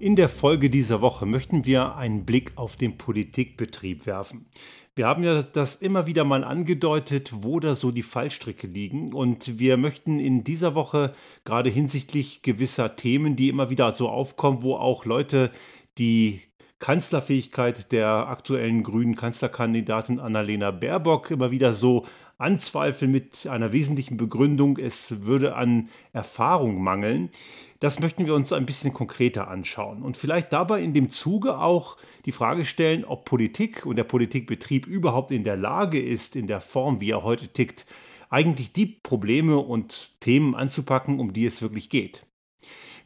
In der Folge dieser Woche möchten wir einen Blick auf den Politikbetrieb werfen. Wir haben ja das immer wieder mal angedeutet, wo da so die Fallstricke liegen. Und wir möchten in dieser Woche gerade hinsichtlich gewisser Themen, die immer wieder so aufkommen, wo auch Leute die Kanzlerfähigkeit der aktuellen grünen Kanzlerkandidatin Annalena Baerbock immer wieder so anzweifeln mit einer wesentlichen Begründung, es würde an Erfahrung mangeln. Das möchten wir uns ein bisschen konkreter anschauen und vielleicht dabei in dem Zuge auch die Frage stellen, ob Politik und der Politikbetrieb überhaupt in der Lage ist, in der Form, wie er heute tickt, eigentlich die Probleme und Themen anzupacken, um die es wirklich geht.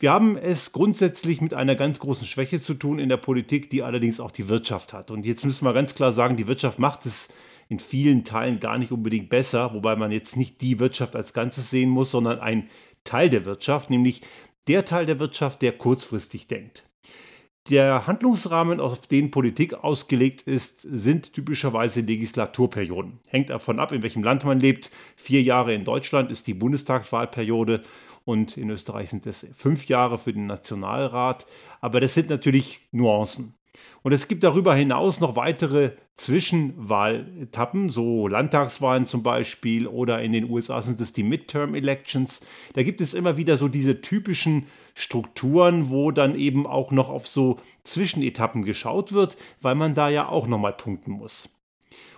Wir haben es grundsätzlich mit einer ganz großen Schwäche zu tun in der Politik, die allerdings auch die Wirtschaft hat. Und jetzt müssen wir ganz klar sagen, die Wirtschaft macht es in vielen Teilen gar nicht unbedingt besser, wobei man jetzt nicht die Wirtschaft als Ganzes sehen muss, sondern ein Teil der Wirtschaft, nämlich der Teil der Wirtschaft, der kurzfristig denkt. Der Handlungsrahmen, auf den Politik ausgelegt ist, sind typischerweise Legislaturperioden. Hängt davon ab, in welchem Land man lebt. Vier Jahre in Deutschland ist die Bundestagswahlperiode und in Österreich sind es fünf Jahre für den Nationalrat. Aber das sind natürlich Nuancen. Und es gibt darüber hinaus noch weitere Zwischenwahletappen, so Landtagswahlen zum Beispiel oder in den USA sind es die Midterm Elections. Da gibt es immer wieder so diese typischen Strukturen, wo dann eben auch noch auf so Zwischenetappen geschaut wird, weil man da ja auch nochmal punkten muss.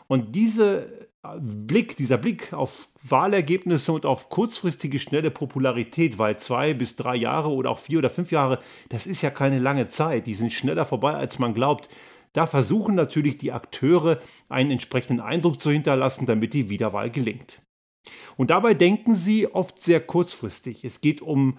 Und diese Blick, dieser Blick auf Wahlergebnisse und auf kurzfristige, schnelle Popularität, weil zwei bis drei Jahre oder auch vier oder fünf Jahre, das ist ja keine lange Zeit, die sind schneller vorbei, als man glaubt. Da versuchen natürlich die Akteure einen entsprechenden Eindruck zu hinterlassen, damit die Wiederwahl gelingt. Und dabei denken sie oft sehr kurzfristig. Es geht um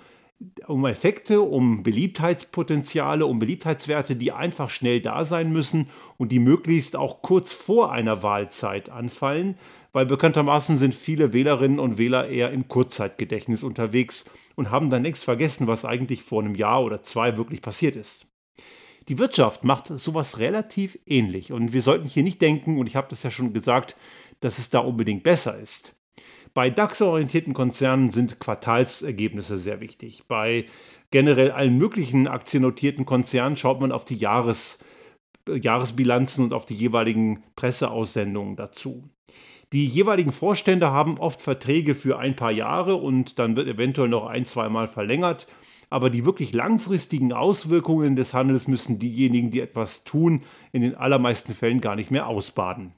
um Effekte, um Beliebtheitspotenziale, um Beliebtheitswerte, die einfach schnell da sein müssen und die möglichst auch kurz vor einer Wahlzeit anfallen, weil bekanntermaßen sind viele Wählerinnen und Wähler eher im Kurzzeitgedächtnis unterwegs und haben dann längst vergessen, was eigentlich vor einem Jahr oder zwei wirklich passiert ist. Die Wirtschaft macht sowas relativ ähnlich und wir sollten hier nicht denken, und ich habe das ja schon gesagt, dass es da unbedingt besser ist. Bei DAX-orientierten Konzernen sind Quartalsergebnisse sehr wichtig. Bei generell allen möglichen aktiennotierten Konzernen schaut man auf die Jahres, Jahresbilanzen und auf die jeweiligen Presseaussendungen dazu. Die jeweiligen Vorstände haben oft Verträge für ein paar Jahre und dann wird eventuell noch ein, zweimal verlängert. Aber die wirklich langfristigen Auswirkungen des Handels müssen diejenigen, die etwas tun, in den allermeisten Fällen gar nicht mehr ausbaden.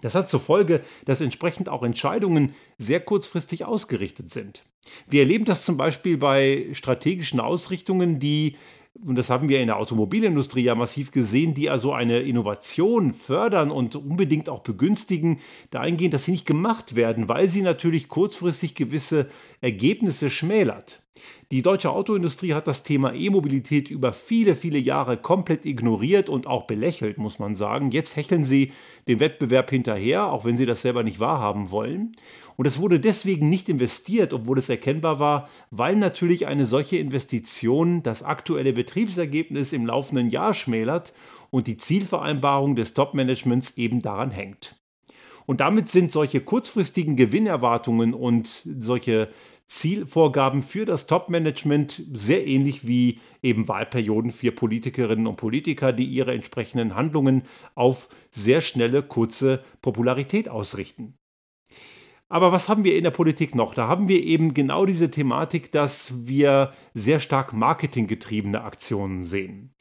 Das hat zur Folge, dass entsprechend auch Entscheidungen sehr kurzfristig ausgerichtet sind. Wir erleben das zum Beispiel bei strategischen Ausrichtungen, die, und das haben wir in der Automobilindustrie ja massiv gesehen, die also eine Innovation fördern und unbedingt auch begünstigen, dahingehend, dass sie nicht gemacht werden, weil sie natürlich kurzfristig gewisse Ergebnisse schmälert. Die deutsche Autoindustrie hat das Thema E-Mobilität über viele, viele Jahre komplett ignoriert und auch belächelt, muss man sagen. Jetzt hecheln sie dem Wettbewerb hinterher, auch wenn sie das selber nicht wahrhaben wollen. Und es wurde deswegen nicht investiert, obwohl es erkennbar war, weil natürlich eine solche Investition das aktuelle Betriebsergebnis im laufenden Jahr schmälert und die Zielvereinbarung des Top-Managements eben daran hängt. Und damit sind solche kurzfristigen Gewinnerwartungen und solche Zielvorgaben für das Top-Management sehr ähnlich wie eben Wahlperioden für Politikerinnen und Politiker, die ihre entsprechenden Handlungen auf sehr schnelle, kurze Popularität ausrichten. Aber was haben wir in der Politik noch? Da haben wir eben genau diese Thematik, dass wir sehr stark marketinggetriebene Aktionen sehen.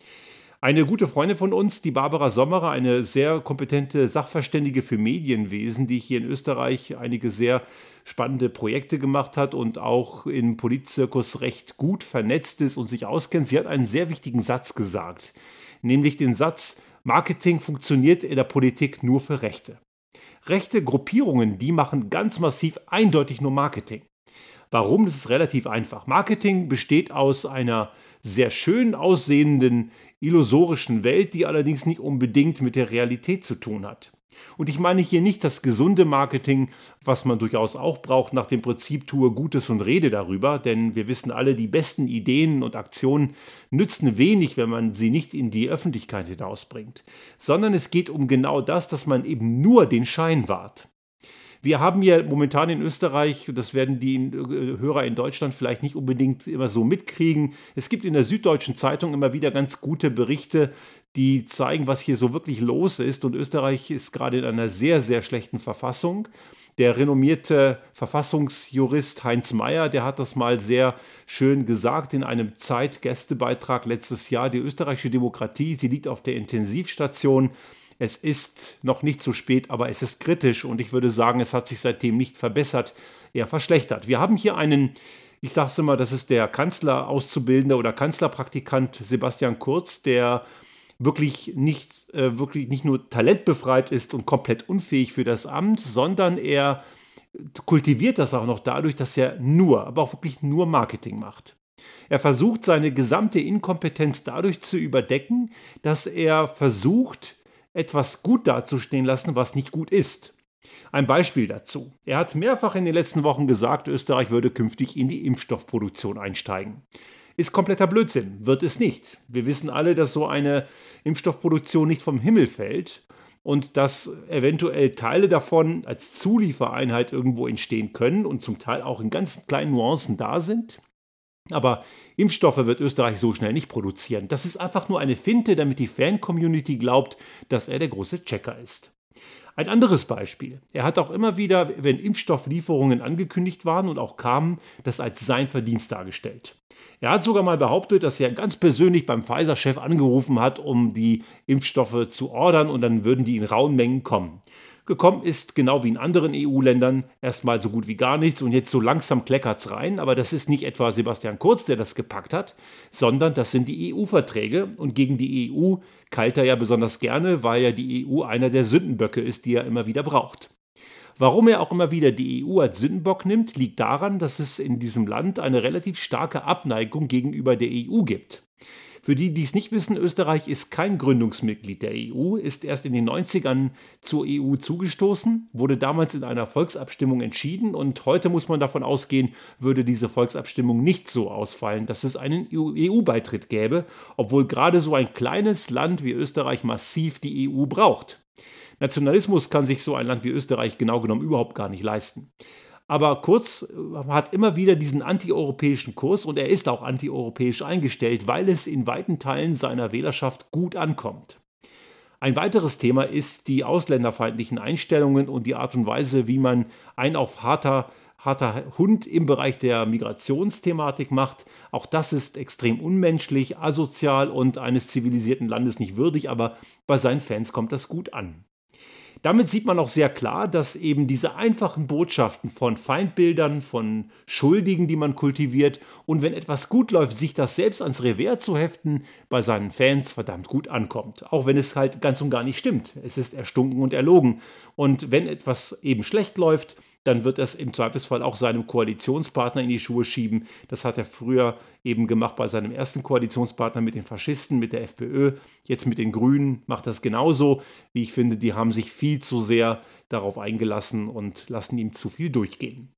Eine gute Freundin von uns, die Barbara Sommerer, eine sehr kompetente Sachverständige für Medienwesen, die hier in Österreich einige sehr spannende Projekte gemacht hat und auch im Politzirkus recht gut vernetzt ist und sich auskennt. Sie hat einen sehr wichtigen Satz gesagt, nämlich den Satz, Marketing funktioniert in der Politik nur für Rechte. Rechte Gruppierungen, die machen ganz massiv eindeutig nur Marketing. Warum? Das ist relativ einfach. Marketing besteht aus einer sehr schön aussehenden illusorischen Welt, die allerdings nicht unbedingt mit der Realität zu tun hat. Und ich meine hier nicht das gesunde Marketing, was man durchaus auch braucht, nach dem Prinzip tue Gutes und rede darüber, denn wir wissen alle, die besten Ideen und Aktionen nützen wenig, wenn man sie nicht in die Öffentlichkeit hinausbringt, sondern es geht um genau das, dass man eben nur den Schein wahrt. Wir haben hier momentan in Österreich, das werden die äh, Hörer in Deutschland vielleicht nicht unbedingt immer so mitkriegen, es gibt in der Süddeutschen Zeitung immer wieder ganz gute Berichte, die zeigen, was hier so wirklich los ist. Und Österreich ist gerade in einer sehr, sehr schlechten Verfassung. Der renommierte Verfassungsjurist Heinz Mayer, der hat das mal sehr schön gesagt in einem Zeitgästebeitrag letztes Jahr. Die österreichische Demokratie, sie liegt auf der Intensivstation. Es ist noch nicht so spät, aber es ist kritisch und ich würde sagen, es hat sich seitdem nicht verbessert, eher verschlechtert. Wir haben hier einen, ich sage es immer, das ist der Kanzlerauszubildende oder Kanzlerpraktikant Sebastian Kurz, der wirklich nicht, äh, wirklich nicht nur talentbefreit ist und komplett unfähig für das Amt, sondern er kultiviert das auch noch dadurch, dass er nur, aber auch wirklich nur Marketing macht. Er versucht seine gesamte Inkompetenz dadurch zu überdecken, dass er versucht, etwas gut dazustehen lassen, was nicht gut ist. Ein Beispiel dazu. Er hat mehrfach in den letzten Wochen gesagt, Österreich würde künftig in die Impfstoffproduktion einsteigen ist kompletter Blödsinn. Wird es nicht. Wir wissen alle, dass so eine Impfstoffproduktion nicht vom Himmel fällt und dass eventuell Teile davon als Zuliefereinheit irgendwo entstehen können und zum Teil auch in ganz kleinen Nuancen da sind. Aber Impfstoffe wird Österreich so schnell nicht produzieren. Das ist einfach nur eine Finte, damit die Fan-Community glaubt, dass er der große Checker ist. Ein anderes Beispiel. Er hat auch immer wieder, wenn Impfstofflieferungen angekündigt waren und auch kamen, das als sein Verdienst dargestellt. Er hat sogar mal behauptet, dass er ganz persönlich beim Pfizer-Chef angerufen hat, um die Impfstoffe zu ordern und dann würden die in rauen Mengen kommen. Gekommen ist, genau wie in anderen EU-Ländern, erstmal so gut wie gar nichts und jetzt so langsam kleckert's rein. Aber das ist nicht etwa Sebastian Kurz, der das gepackt hat, sondern das sind die EU-Verträge. Und gegen die EU keilt er ja besonders gerne, weil ja die EU einer der Sündenböcke ist, die er immer wieder braucht. Warum er auch immer wieder die EU als Sündenbock nimmt, liegt daran, dass es in diesem Land eine relativ starke Abneigung gegenüber der EU gibt. Für die, die es nicht wissen, Österreich ist kein Gründungsmitglied der EU, ist erst in den 90ern zur EU zugestoßen, wurde damals in einer Volksabstimmung entschieden und heute muss man davon ausgehen, würde diese Volksabstimmung nicht so ausfallen, dass es einen EU-Beitritt gäbe, obwohl gerade so ein kleines Land wie Österreich massiv die EU braucht. Nationalismus kann sich so ein Land wie Österreich genau genommen überhaupt gar nicht leisten. Aber Kurz äh, hat immer wieder diesen antieuropäischen Kurs und er ist auch antieuropäisch eingestellt, weil es in weiten Teilen seiner Wählerschaft gut ankommt. Ein weiteres Thema ist die ausländerfeindlichen Einstellungen und die Art und Weise, wie man ein auf harter, harter Hund im Bereich der Migrationsthematik macht. Auch das ist extrem unmenschlich, asozial und eines zivilisierten Landes nicht würdig, aber bei seinen Fans kommt das gut an. Damit sieht man auch sehr klar, dass eben diese einfachen Botschaften von Feindbildern, von Schuldigen, die man kultiviert und wenn etwas gut läuft, sich das selbst ans Revers zu heften, bei seinen Fans verdammt gut ankommt. Auch wenn es halt ganz und gar nicht stimmt. Es ist erstunken und erlogen. Und wenn etwas eben schlecht läuft, dann wird es im Zweifelsfall auch seinem Koalitionspartner in die Schuhe schieben. Das hat er früher eben gemacht bei seinem ersten Koalitionspartner mit den Faschisten, mit der FPÖ. Jetzt mit den Grünen macht das genauso. Wie ich finde, die haben sich viel zu sehr darauf eingelassen und lassen ihm zu viel durchgehen.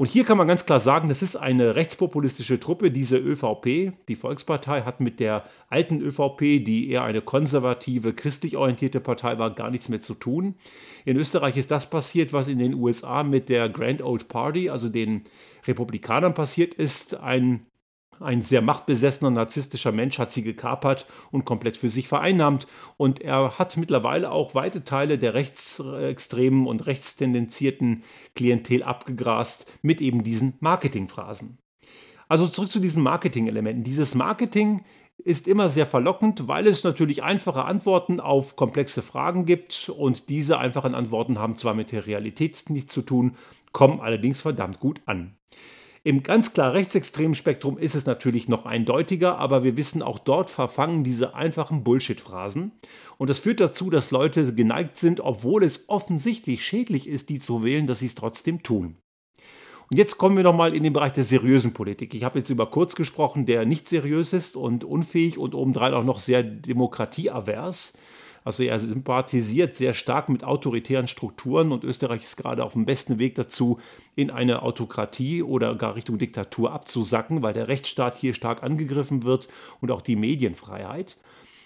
Und hier kann man ganz klar sagen, das ist eine rechtspopulistische Truppe. Diese ÖVP, die Volkspartei, hat mit der alten ÖVP, die eher eine konservative, christlich orientierte Partei war, gar nichts mehr zu tun. In Österreich ist das passiert, was in den USA mit der Grand Old Party, also den Republikanern passiert ist. Ein ein sehr machtbesessener, narzisstischer Mensch hat sie gekapert und komplett für sich vereinnahmt. Und er hat mittlerweile auch weite Teile der rechtsextremen und rechtstendenzierten Klientel abgegrast mit eben diesen Marketingphrasen. Also zurück zu diesen Marketing-Elementen. Dieses Marketing ist immer sehr verlockend, weil es natürlich einfache Antworten auf komplexe Fragen gibt und diese einfachen Antworten haben zwar mit der Realität nichts zu tun, kommen allerdings verdammt gut an. Im ganz klar rechtsextremen Spektrum ist es natürlich noch eindeutiger, aber wir wissen, auch dort verfangen diese einfachen Bullshit-Phrasen. Und das führt dazu, dass Leute geneigt sind, obwohl es offensichtlich schädlich ist, die zu wählen, dass sie es trotzdem tun. Und jetzt kommen wir nochmal in den Bereich der seriösen Politik. Ich habe jetzt über Kurz gesprochen, der nicht seriös ist und unfähig und obendrein auch noch sehr demokratieavers. Also er sympathisiert sehr stark mit autoritären Strukturen und Österreich ist gerade auf dem besten Weg dazu, in eine Autokratie oder gar Richtung Diktatur abzusacken, weil der Rechtsstaat hier stark angegriffen wird und auch die Medienfreiheit.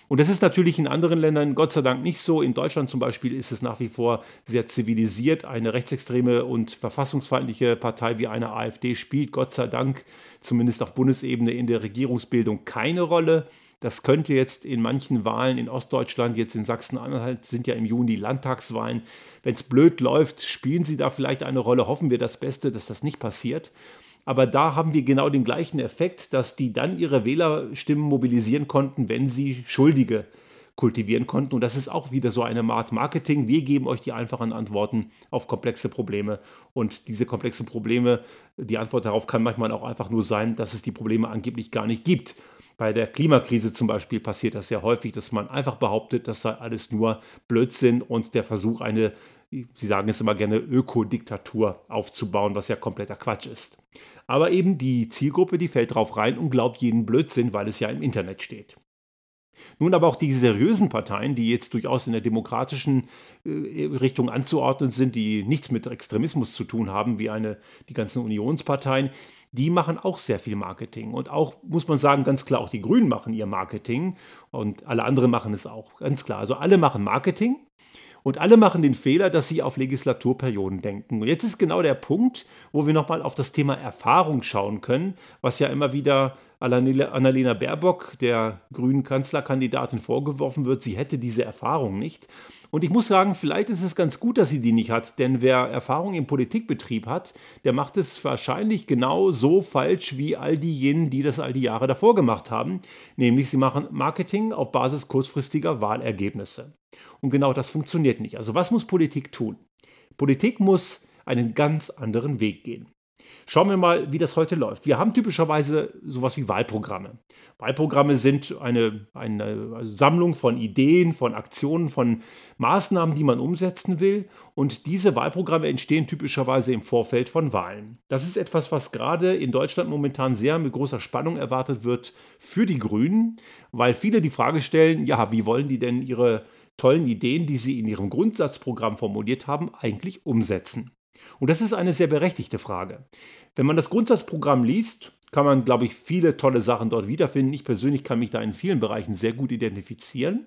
Und das ist natürlich in anderen Ländern Gott sei Dank nicht so. In Deutschland zum Beispiel ist es nach wie vor sehr zivilisiert. Eine rechtsextreme und verfassungsfeindliche Partei wie eine AfD spielt Gott sei Dank zumindest auf Bundesebene in der Regierungsbildung keine Rolle. Das könnte jetzt in manchen Wahlen in Ostdeutschland, jetzt in Sachsen-Anhalt sind ja im Juni Landtagswahlen, wenn es blöd läuft, spielen sie da vielleicht eine Rolle. Hoffen wir das Beste, dass das nicht passiert. Aber da haben wir genau den gleichen Effekt, dass die dann ihre Wählerstimmen mobilisieren konnten, wenn sie Schuldige kultivieren konnten. Und das ist auch wieder so eine Art Marketing. Wir geben euch die einfachen Antworten auf komplexe Probleme. Und diese komplexen Probleme, die Antwort darauf kann manchmal auch einfach nur sein, dass es die Probleme angeblich gar nicht gibt. Bei der Klimakrise zum Beispiel passiert das sehr häufig, dass man einfach behauptet, das sei alles nur Blödsinn und der Versuch, eine Sie sagen es immer gerne, Ökodiktatur aufzubauen, was ja kompletter Quatsch ist. Aber eben die Zielgruppe, die fällt drauf rein und glaubt jeden Blödsinn, weil es ja im Internet steht. Nun aber auch die seriösen Parteien, die jetzt durchaus in der demokratischen äh, Richtung anzuordnen sind, die nichts mit Extremismus zu tun haben, wie eine, die ganzen Unionsparteien, die machen auch sehr viel Marketing. Und auch, muss man sagen, ganz klar, auch die Grünen machen ihr Marketing und alle anderen machen es auch, ganz klar. Also alle machen Marketing und alle machen den Fehler, dass sie auf Legislaturperioden denken. Und jetzt ist genau der Punkt, wo wir nochmal auf das Thema Erfahrung schauen können, was ja immer wieder Annalena Baerbock, der grünen Kanzlerkandidatin, vorgeworfen wird, sie hätte diese Erfahrung nicht. Und ich muss sagen, vielleicht ist es ganz gut, dass sie die nicht hat, denn wer Erfahrung im Politikbetrieb hat, der macht es wahrscheinlich genau so falsch wie all diejenigen, die das all die Jahre davor gemacht haben, nämlich sie machen Marketing auf Basis kurzfristiger Wahlergebnisse. Und genau das funktioniert nicht. Also was muss Politik tun? Politik muss einen ganz anderen Weg gehen. Schauen wir mal, wie das heute läuft. Wir haben typischerweise sowas wie Wahlprogramme. Wahlprogramme sind eine, eine Sammlung von Ideen, von Aktionen, von Maßnahmen, die man umsetzen will. Und diese Wahlprogramme entstehen typischerweise im Vorfeld von Wahlen. Das ist etwas, was gerade in Deutschland momentan sehr mit großer Spannung erwartet wird für die Grünen, weil viele die Frage stellen, ja, wie wollen die denn ihre tollen Ideen, die sie in ihrem Grundsatzprogramm formuliert haben, eigentlich umsetzen? Und das ist eine sehr berechtigte Frage. Wenn man das Grundsatzprogramm liest, kann man, glaube ich, viele tolle Sachen dort wiederfinden. Ich persönlich kann mich da in vielen Bereichen sehr gut identifizieren.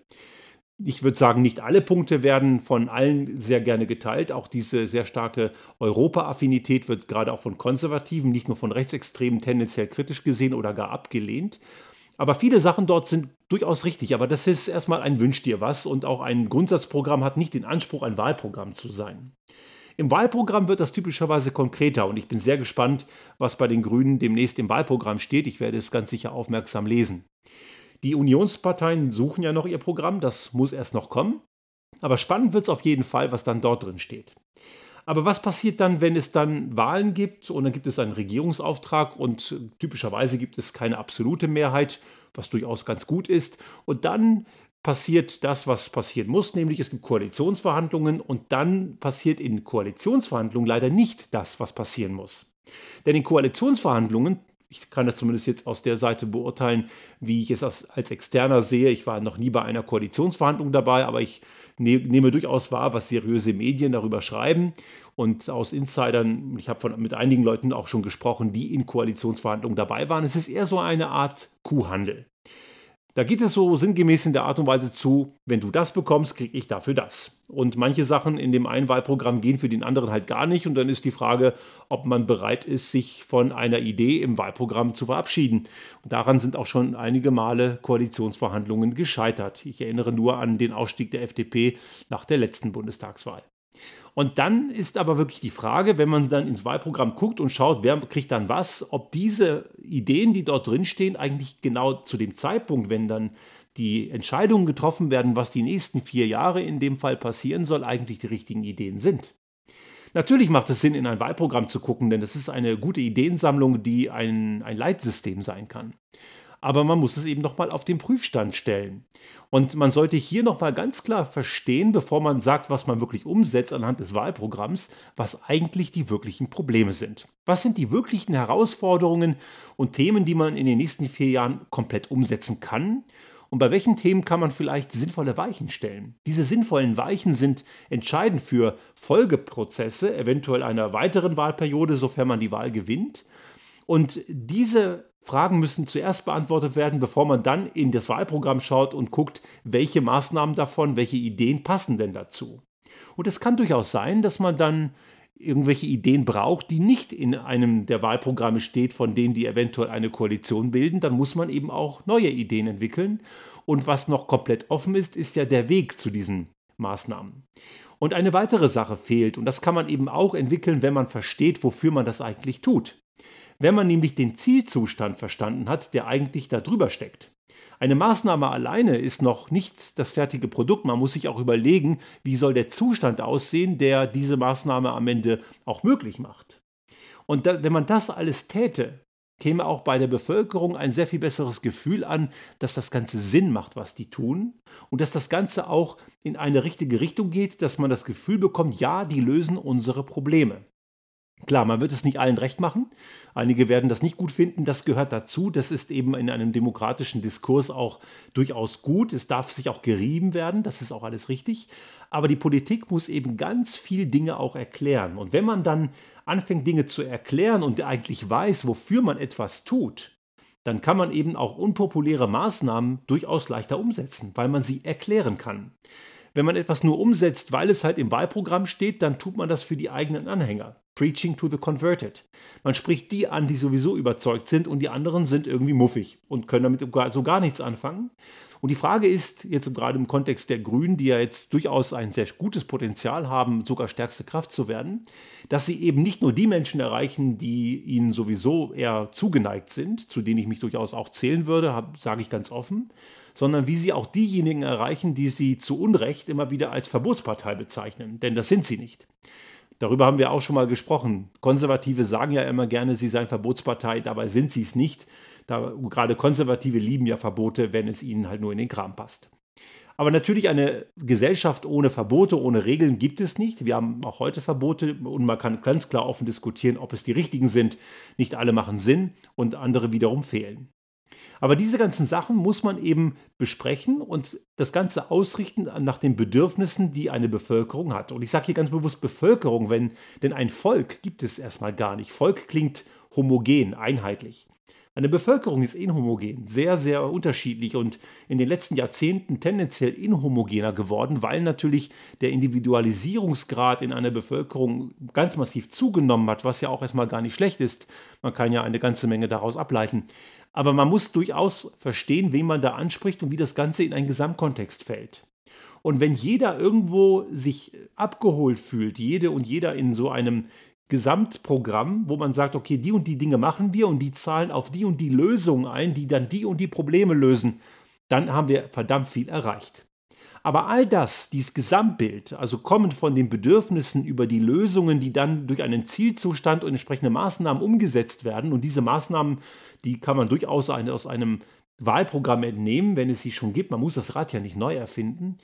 Ich würde sagen, nicht alle Punkte werden von allen sehr gerne geteilt. Auch diese sehr starke Europa-Affinität wird gerade auch von Konservativen, nicht nur von Rechtsextremen, tendenziell kritisch gesehen oder gar abgelehnt. Aber viele Sachen dort sind durchaus richtig. Aber das ist erstmal ein Wünsch dir was und auch ein Grundsatzprogramm hat nicht den Anspruch, ein Wahlprogramm zu sein. Im Wahlprogramm wird das typischerweise konkreter und ich bin sehr gespannt, was bei den Grünen demnächst im Wahlprogramm steht. Ich werde es ganz sicher aufmerksam lesen. Die Unionsparteien suchen ja noch ihr Programm, das muss erst noch kommen. Aber spannend wird es auf jeden Fall, was dann dort drin steht. Aber was passiert dann, wenn es dann Wahlen gibt und dann gibt es einen Regierungsauftrag und typischerweise gibt es keine absolute Mehrheit, was durchaus ganz gut ist. Und dann passiert das, was passieren muss, nämlich es gibt Koalitionsverhandlungen und dann passiert in Koalitionsverhandlungen leider nicht das, was passieren muss. Denn in Koalitionsverhandlungen, ich kann das zumindest jetzt aus der Seite beurteilen, wie ich es als, als Externer sehe, ich war noch nie bei einer Koalitionsverhandlung dabei, aber ich nehme durchaus wahr, was seriöse Medien darüber schreiben. Und aus Insidern, ich habe mit einigen Leuten auch schon gesprochen, die in Koalitionsverhandlungen dabei waren. Es ist eher so eine Art Kuhhandel. Da geht es so sinngemäß in der Art und Weise zu, wenn du das bekommst, kriege ich dafür das. Und manche Sachen in dem einen Wahlprogramm gehen für den anderen halt gar nicht. Und dann ist die Frage, ob man bereit ist, sich von einer Idee im Wahlprogramm zu verabschieden. Und daran sind auch schon einige Male Koalitionsverhandlungen gescheitert. Ich erinnere nur an den Ausstieg der FDP nach der letzten Bundestagswahl. Und dann ist aber wirklich die Frage, wenn man dann ins Wahlprogramm guckt und schaut, wer kriegt dann was, ob diese Ideen, die dort drin stehen, eigentlich genau zu dem Zeitpunkt, wenn dann die Entscheidungen getroffen werden, was die nächsten vier Jahre in dem Fall passieren soll, eigentlich die richtigen Ideen sind. Natürlich macht es Sinn, in ein Wahlprogramm zu gucken, denn das ist eine gute Ideensammlung, die ein, ein Leitsystem sein kann aber man muss es eben nochmal auf den Prüfstand stellen. Und man sollte hier nochmal ganz klar verstehen, bevor man sagt, was man wirklich umsetzt anhand des Wahlprogramms, was eigentlich die wirklichen Probleme sind. Was sind die wirklichen Herausforderungen und Themen, die man in den nächsten vier Jahren komplett umsetzen kann? Und bei welchen Themen kann man vielleicht sinnvolle Weichen stellen? Diese sinnvollen Weichen sind entscheidend für Folgeprozesse, eventuell einer weiteren Wahlperiode, sofern man die Wahl gewinnt, Und diese Fragen müssen zuerst beantwortet werden, bevor man dann in das Wahlprogramm schaut und guckt, welche Maßnahmen davon, welche Ideen passen denn dazu. Und es kann durchaus sein, dass man dann irgendwelche Ideen braucht, die nicht in einem der Wahlprogramme steht, von denen die eventuell eine Koalition bilden, dann muss man eben auch neue Ideen entwickeln. Und was noch komplett offen ist, ist ja der Weg zu diesen Maßnahmen. Und eine weitere Sache fehlt, und das kann man eben auch entwickeln, wenn man versteht, wofür man das eigentlich tut. Wenn man nämlich den Zielzustand verstanden hat, der eigentlich da drüber steckt. Eine Maßnahme alleine ist noch nicht das fertige Produkt. Man muss sich auch überlegen, wie soll der Zustand aussehen, der diese Maßnahme am Ende auch möglich macht. Und da, wenn man das alles täte, käme auch bei der Bevölkerung ein sehr viel besseres Gefühl an, dass das Ganze Sinn macht, was die tun und dass das Ganze auch in eine richtige Richtung geht, dass man das Gefühl bekommt, ja, die lösen unsere Probleme. Klar, man wird es nicht allen recht machen. Einige werden das nicht gut finden. Das gehört dazu. Das ist eben in einem demokratischen Diskurs auch durchaus gut. Es darf sich auch gerieben werden. Das ist auch alles richtig. Aber die Politik muss eben ganz viel Dinge auch erklären. Und wenn man dann anfängt, Dinge zu erklären und eigentlich weiß, wofür man etwas tut, dann kann man eben auch unpopuläre Maßnahmen durchaus leichter umsetzen, weil man sie erklären kann. Wenn man etwas nur umsetzt, weil es halt im Wahlprogramm steht, dann tut man das für die eigenen Anhänger. Preaching to the converted. Man spricht die an, die sowieso überzeugt sind und die anderen sind irgendwie muffig und können damit so gar nichts anfangen. Und die Frage ist jetzt gerade im Kontext der Grünen, die ja jetzt durchaus ein sehr gutes Potenzial haben, sogar stärkste Kraft zu werden, dass sie eben nicht nur die Menschen erreichen, die ihnen sowieso eher zugeneigt sind, zu denen ich mich durchaus auch zählen würde, sage ich ganz offen, sondern wie sie auch diejenigen erreichen, die sie zu Unrecht immer wieder als Verbotspartei bezeichnen. Denn das sind sie nicht. Darüber haben wir auch schon mal gesprochen. Konservative sagen ja immer gerne, sie seien Verbotspartei, dabei sind sie es nicht. Da, gerade Konservative lieben ja Verbote, wenn es ihnen halt nur in den Kram passt. Aber natürlich eine Gesellschaft ohne Verbote, ohne Regeln gibt es nicht. Wir haben auch heute Verbote und man kann ganz klar offen diskutieren, ob es die richtigen sind. Nicht alle machen Sinn und andere wiederum fehlen. Aber diese ganzen Sachen muss man eben besprechen und das Ganze ausrichten nach den Bedürfnissen, die eine Bevölkerung hat. Und ich sage hier ganz bewusst Bevölkerung, wenn, denn ein Volk gibt es erstmal gar nicht. Volk klingt homogen, einheitlich. Eine Bevölkerung ist inhomogen, sehr, sehr unterschiedlich und in den letzten Jahrzehnten tendenziell inhomogener geworden, weil natürlich der Individualisierungsgrad in einer Bevölkerung ganz massiv zugenommen hat, was ja auch erstmal gar nicht schlecht ist. Man kann ja eine ganze Menge daraus ableiten. Aber man muss durchaus verstehen, wen man da anspricht und wie das Ganze in einen Gesamtkontext fällt. Und wenn jeder irgendwo sich abgeholt fühlt, jede und jeder in so einem Gesamtprogramm, wo man sagt, okay, die und die Dinge machen wir und die zahlen auf die und die Lösungen ein, die dann die und die Probleme lösen, dann haben wir verdammt viel erreicht. Aber all das, dieses Gesamtbild, also kommend von den Bedürfnissen über die Lösungen, die dann durch einen Zielzustand und entsprechende Maßnahmen umgesetzt werden, und diese Maßnahmen, die kann man durchaus aus einem Wahlprogramm entnehmen, wenn es sie schon gibt, man muss das Rad ja nicht neu erfinden.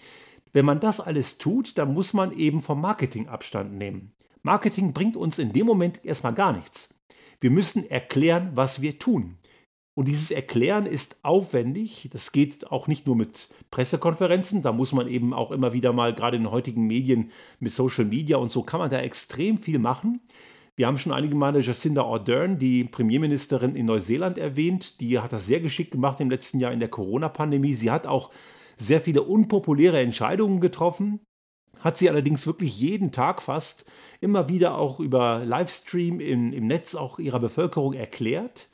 Wenn man das alles tut, dann muss man eben vom Marketing Abstand nehmen. Marketing bringt uns in dem Moment erstmal gar nichts. Wir müssen erklären, was wir tun. Und dieses Erklären ist aufwendig. Das geht auch nicht nur mit Pressekonferenzen. Da muss man eben auch immer wieder mal, gerade in den heutigen Medien mit Social Media und so, kann man da extrem viel machen. Wir haben schon einige Male Jacinda Ardern, die Premierministerin in Neuseeland, erwähnt. Die hat das sehr geschickt gemacht im letzten Jahr in der Corona-Pandemie. Sie hat auch sehr viele unpopuläre Entscheidungen getroffen hat sie allerdings wirklich jeden Tag fast immer wieder auch über Livestream im, im Netz auch ihrer Bevölkerung erklärt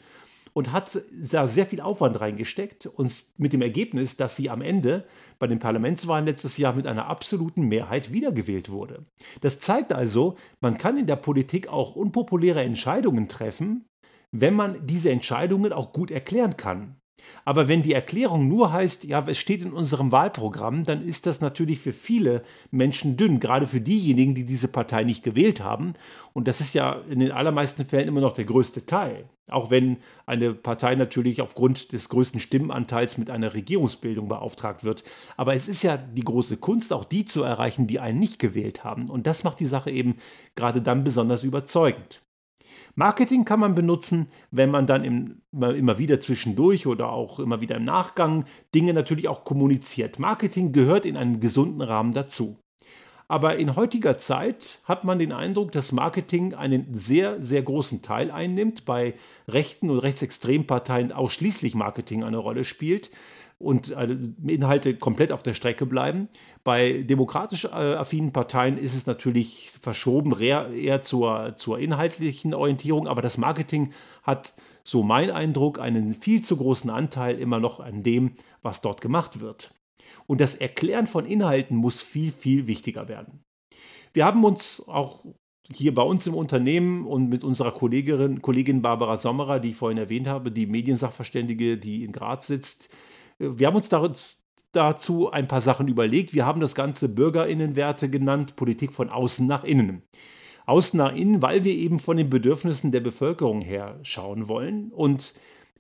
und hat da sehr viel Aufwand reingesteckt und mit dem Ergebnis, dass sie am Ende bei den Parlamentswahlen letztes Jahr mit einer absoluten Mehrheit wiedergewählt wurde. Das zeigt also, man kann in der Politik auch unpopuläre Entscheidungen treffen, wenn man diese Entscheidungen auch gut erklären kann. Aber wenn die Erklärung nur heißt, ja, es steht in unserem Wahlprogramm, dann ist das natürlich für viele Menschen dünn, gerade für diejenigen, die diese Partei nicht gewählt haben. Und das ist ja in den allermeisten Fällen immer noch der größte Teil. Auch wenn eine Partei natürlich aufgrund des größten Stimmenanteils mit einer Regierungsbildung beauftragt wird. Aber es ist ja die große Kunst, auch die zu erreichen, die einen nicht gewählt haben. Und das macht die Sache eben gerade dann besonders überzeugend. Marketing kann man benutzen, wenn man dann im, immer wieder zwischendurch oder auch immer wieder im Nachgang Dinge natürlich auch kommuniziert. Marketing gehört in einem gesunden Rahmen dazu. Aber in heutiger Zeit hat man den Eindruck, dass Marketing einen sehr, sehr großen Teil einnimmt, bei rechten und rechtsextremen Parteien ausschließlich Marketing eine Rolle spielt und äh, Inhalte komplett auf der Strecke bleiben. Bei demokratisch äh, affinen Parteien ist es natürlich verschoben eher zur, zur inhaltlichen Orientierung, aber das Marketing hat, so mein Eindruck, einen viel zu großen Anteil immer noch an dem, was dort gemacht wird. Und das Erklären von Inhalten muss viel, viel wichtiger werden. Wir haben uns auch hier bei uns im Unternehmen und mit unserer Kollegin, Kollegin Barbara Sommerer, die ich vorhin erwähnt habe, die Mediensachverständige, die in Graz sitzt, wir haben uns dazu ein paar Sachen überlegt. Wir haben das Ganze Bürgerinnenwerte genannt, Politik von außen nach innen. Außen nach innen, weil wir eben von den Bedürfnissen der Bevölkerung her schauen wollen und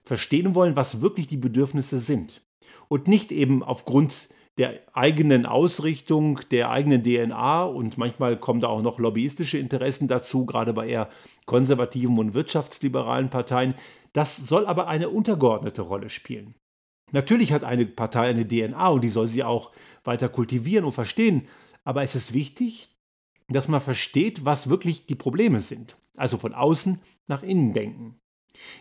verstehen wollen, was wirklich die Bedürfnisse sind. Und nicht eben aufgrund der eigenen Ausrichtung, der eigenen DNA und manchmal kommen da auch noch lobbyistische Interessen dazu, gerade bei eher konservativen und wirtschaftsliberalen Parteien. Das soll aber eine untergeordnete Rolle spielen. Natürlich hat eine Partei eine DNA und die soll sie auch weiter kultivieren und verstehen, aber es ist wichtig, dass man versteht, was wirklich die Probleme sind. Also von außen nach innen denken.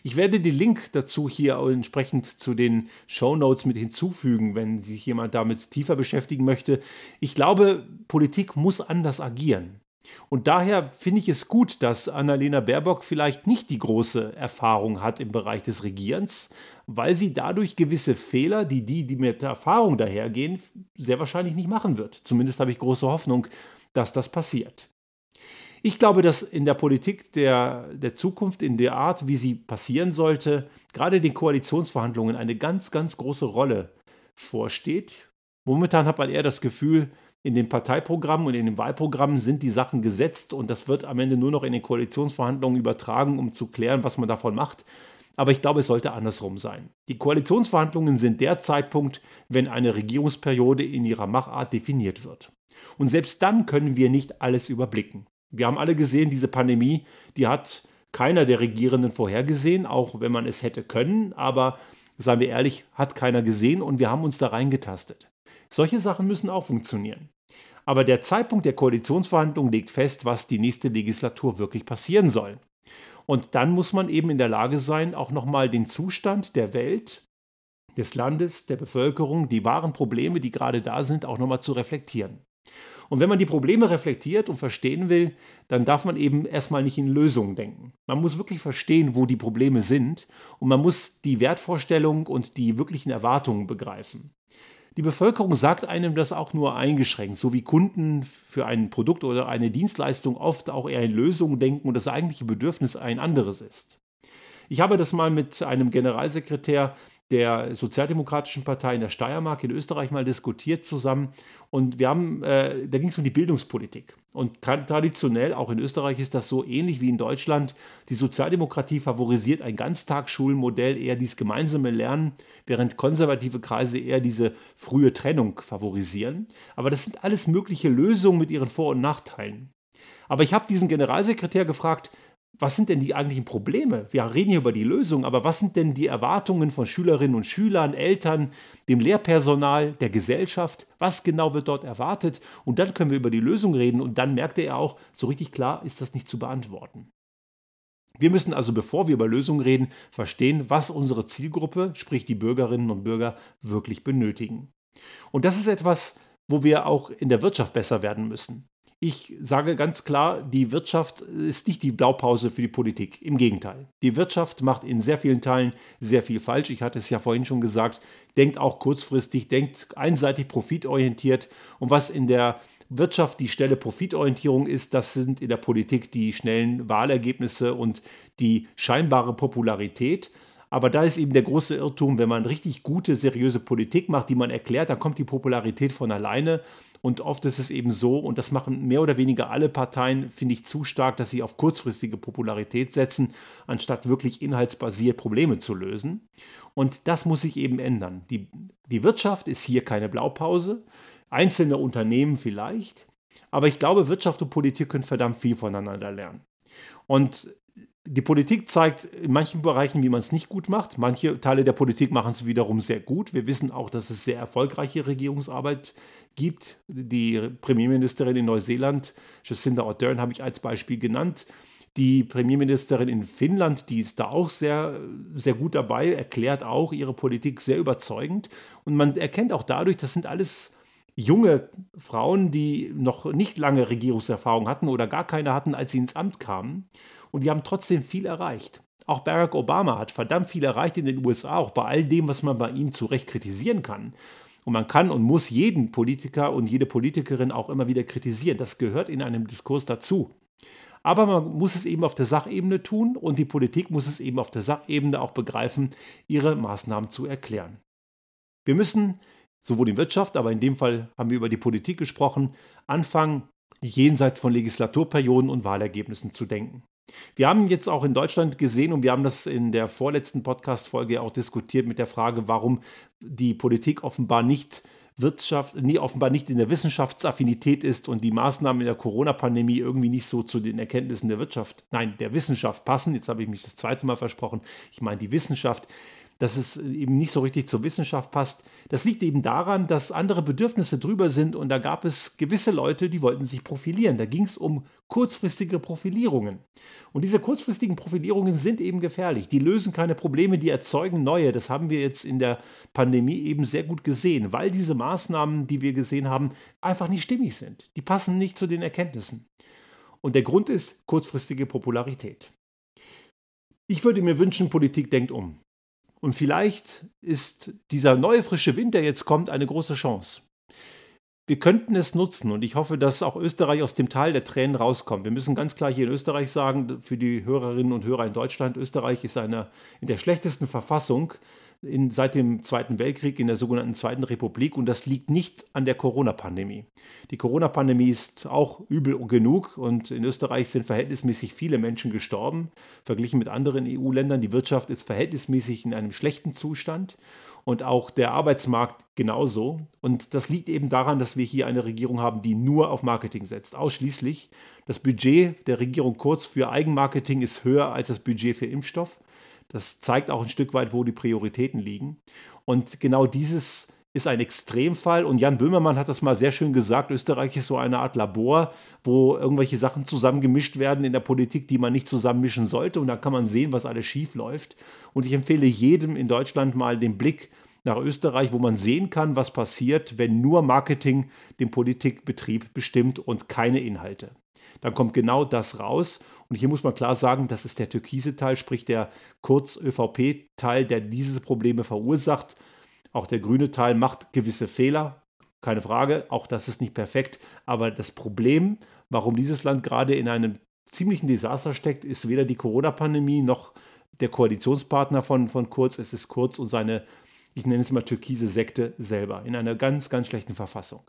Ich werde den Link dazu hier entsprechend zu den Show Notes mit hinzufügen, wenn sich jemand damit tiefer beschäftigen möchte. Ich glaube, Politik muss anders agieren. Und daher finde ich es gut, dass Annalena Baerbock vielleicht nicht die große Erfahrung hat im Bereich des Regierens, weil sie dadurch gewisse Fehler, die die, die mit der Erfahrung dahergehen, sehr wahrscheinlich nicht machen wird. Zumindest habe ich große Hoffnung, dass das passiert. Ich glaube, dass in der Politik der, der Zukunft, in der Art, wie sie passieren sollte, gerade den Koalitionsverhandlungen eine ganz, ganz große Rolle vorsteht. Momentan hat man eher das Gefühl, in den Parteiprogrammen und in den Wahlprogrammen sind die Sachen gesetzt und das wird am Ende nur noch in den Koalitionsverhandlungen übertragen, um zu klären, was man davon macht. Aber ich glaube, es sollte andersrum sein. Die Koalitionsverhandlungen sind der Zeitpunkt, wenn eine Regierungsperiode in ihrer Machart definiert wird. Und selbst dann können wir nicht alles überblicken. Wir haben alle gesehen, diese Pandemie, die hat keiner der Regierenden vorhergesehen, auch wenn man es hätte können, aber seien wir ehrlich, hat keiner gesehen und wir haben uns da reingetastet. Solche Sachen müssen auch funktionieren. Aber der Zeitpunkt der Koalitionsverhandlungen legt fest, was die nächste Legislatur wirklich passieren soll. Und dann muss man eben in der Lage sein, auch nochmal den Zustand der Welt, des Landes, der Bevölkerung, die wahren Probleme, die gerade da sind, auch nochmal zu reflektieren. Und wenn man die Probleme reflektiert und verstehen will, dann darf man eben erstmal nicht in Lösungen denken. Man muss wirklich verstehen, wo die Probleme sind und man muss die Wertvorstellung und die wirklichen Erwartungen begreifen. Die Bevölkerung sagt einem das auch nur eingeschränkt, so wie Kunden für ein Produkt oder eine Dienstleistung oft auch eher in Lösungen denken und das eigentliche Bedürfnis ein anderes ist. Ich habe das mal mit einem Generalsekretär der Sozialdemokratischen Partei in der Steiermark in Österreich mal diskutiert zusammen. Und wir haben, äh, da ging es um die Bildungspolitik. Und tra traditionell, auch in Österreich ist das so ähnlich wie in Deutschland. Die Sozialdemokratie favorisiert ein Ganztagsschulmodell, eher dieses gemeinsame Lernen, während konservative Kreise eher diese frühe Trennung favorisieren. Aber das sind alles mögliche Lösungen mit ihren Vor- und Nachteilen. Aber ich habe diesen Generalsekretär gefragt, was sind denn die eigentlichen Probleme? Wir reden hier über die Lösung, aber was sind denn die Erwartungen von Schülerinnen und Schülern, Eltern, dem Lehrpersonal, der Gesellschaft? Was genau wird dort erwartet? Und dann können wir über die Lösung reden und dann merkte er auch, so richtig klar ist das nicht zu beantworten. Wir müssen also, bevor wir über Lösungen reden, verstehen, was unsere Zielgruppe, sprich die Bürgerinnen und Bürger, wirklich benötigen. Und das ist etwas, wo wir auch in der Wirtschaft besser werden müssen. Ich sage ganz klar, die Wirtschaft ist nicht die Blaupause für die Politik. Im Gegenteil. Die Wirtschaft macht in sehr vielen Teilen sehr viel falsch. Ich hatte es ja vorhin schon gesagt. Denkt auch kurzfristig, denkt einseitig profitorientiert. Und was in der Wirtschaft die schnelle Profitorientierung ist, das sind in der Politik die schnellen Wahlergebnisse und die scheinbare Popularität. Aber da ist eben der große Irrtum, wenn man richtig gute, seriöse Politik macht, die man erklärt, dann kommt die Popularität von alleine. Und oft ist es eben so, und das machen mehr oder weniger alle Parteien, finde ich zu stark, dass sie auf kurzfristige Popularität setzen, anstatt wirklich inhaltsbasiert Probleme zu lösen. Und das muss sich eben ändern. Die, die Wirtschaft ist hier keine Blaupause, einzelne Unternehmen vielleicht, aber ich glaube, Wirtschaft und Politik können verdammt viel voneinander lernen. Und Die Politik zeigt in manchen Bereichen, wie man es nicht gut macht. Manche Teile der Politik machen es wiederum sehr gut. Wir wissen auch, dass es sehr erfolgreiche Regierungsarbeit gibt. Die Premierministerin in Neuseeland, Jacinda Ardern, habe ich als Beispiel genannt. Die Premierministerin in Finnland, die ist da auch sehr, sehr gut dabei, erklärt auch ihre Politik sehr überzeugend. Und man erkennt auch dadurch, das sind alles junge Frauen, die noch nicht lange Regierungserfahrung hatten oder gar keine hatten, als sie ins Amt kamen. Und die haben trotzdem viel erreicht. Auch Barack Obama hat verdammt viel erreicht in den USA, auch bei all dem, was man bei ihm zu Recht kritisieren kann. Und man kann und muss jeden Politiker und jede Politikerin auch immer wieder kritisieren. Das gehört in einem Diskurs dazu. Aber man muss es eben auf der Sachebene tun und die Politik muss es eben auf der Sachebene auch begreifen, ihre Maßnahmen zu erklären. Wir müssen sowohl in Wirtschaft, aber in dem Fall haben wir über die Politik gesprochen, anfangen, jenseits von Legislaturperioden und Wahlergebnissen zu denken. Wir haben jetzt auch in Deutschland gesehen und wir haben das in der vorletzten Podcast-Folge auch diskutiert mit der Frage, warum die Politik offenbar nicht Wirtschaft, nie, offenbar nicht in der Wissenschaftsaffinität ist und die Maßnahmen in der Corona-Pandemie irgendwie nicht so zu den Erkenntnissen der Wirtschaft, nein, der Wissenschaft passen. Jetzt habe ich mich das zweite Mal versprochen. Ich meine die Wissenschaft dass es eben nicht so richtig zur Wissenschaft passt. Das liegt eben daran, dass andere Bedürfnisse drüber sind und da gab es gewisse Leute, die wollten sich profilieren. Da ging es um kurzfristige Profilierungen. Und diese kurzfristigen Profilierungen sind eben gefährlich. Die lösen keine Probleme, die erzeugen neue. Das haben wir jetzt in der Pandemie eben sehr gut gesehen, weil diese Maßnahmen, die wir gesehen haben, einfach nicht stimmig sind. Die passen nicht zu den Erkenntnissen. Und der Grund ist kurzfristige Popularität. Ich würde mir wünschen, Politik denkt um. Und vielleicht ist dieser neue frische Wind, der jetzt kommt, eine große Chance. Wir könnten es nutzen und ich hoffe, dass auch Österreich aus dem Tal der Tränen rauskommt. Wir müssen ganz klar hier in Österreich sagen, für die Hörerinnen und Hörer in Deutschland, Österreich ist eine, in der schlechtesten Verfassung in, seit dem Zweiten Weltkrieg in der sogenannten Zweiten Republik und das liegt nicht an der Corona-Pandemie. Die Corona-Pandemie ist auch übel genug und in Österreich sind verhältnismäßig viele Menschen gestorben, verglichen mit anderen EU-Ländern. Die Wirtschaft ist verhältnismäßig in einem schlechten Zustand und auch der Arbeitsmarkt genauso. Und das liegt eben daran, dass wir hier eine Regierung haben, die nur auf Marketing setzt, ausschließlich. Das Budget der Regierung Kurz für Eigenmarketing ist höher als das Budget für Impfstoff. Das zeigt auch ein Stück weit, wo die Prioritäten liegen. Und genau dieses ist ein Extremfall. Und Jan Böhmermann hat das mal sehr schön gesagt. Österreich ist so eine Art Labor, wo irgendwelche Sachen zusammengemischt werden in der Politik, die man nicht zusammenmischen sollte. Und da kann man sehen, was alles schief läuft. Und ich empfehle jedem in Deutschland mal den Blick nach Österreich, wo man sehen kann, was passiert, wenn nur Marketing den Politikbetrieb bestimmt und keine Inhalte. Dann kommt genau das raus. Und hier muss man klar sagen, das ist der türkise Teil, sprich der Kurz-ÖVP-Teil, der diese Probleme verursacht. Auch der grüne Teil macht gewisse Fehler, keine Frage, auch das ist nicht perfekt. Aber das Problem, warum dieses Land gerade in einem ziemlichen Desaster steckt, ist weder die Corona-Pandemie noch der Koalitionspartner von, von Kurz. Es ist Kurz und seine, ich nenne es mal türkise Sekte selber, in einer ganz, ganz schlechten Verfassung.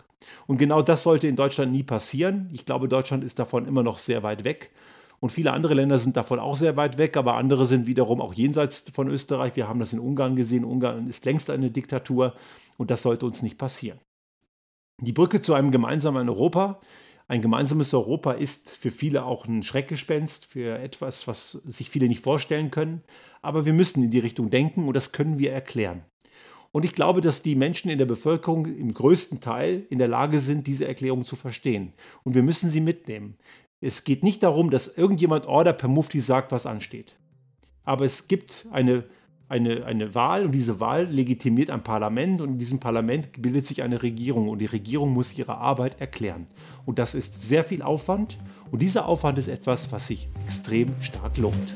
Und genau das sollte in Deutschland nie passieren. Ich glaube, Deutschland ist davon immer noch sehr weit weg. Und viele andere Länder sind davon auch sehr weit weg, aber andere sind wiederum auch jenseits von Österreich. Wir haben das in Ungarn gesehen. Ungarn ist längst eine Diktatur und das sollte uns nicht passieren. Die Brücke zu einem gemeinsamen Europa. Ein gemeinsames Europa ist für viele auch ein Schreckgespenst, für etwas, was sich viele nicht vorstellen können. Aber wir müssen in die Richtung denken und das können wir erklären. Und ich glaube, dass die Menschen in der Bevölkerung im größten Teil in der Lage sind, diese Erklärung zu verstehen. Und wir müssen sie mitnehmen. Es geht nicht darum, dass irgendjemand Order per Mufti sagt, was ansteht. Aber es gibt eine, eine, eine Wahl und diese Wahl legitimiert ein Parlament und in diesem Parlament bildet sich eine Regierung und die Regierung muss ihre Arbeit erklären. Und das ist sehr viel Aufwand und dieser Aufwand ist etwas, was sich extrem stark lohnt.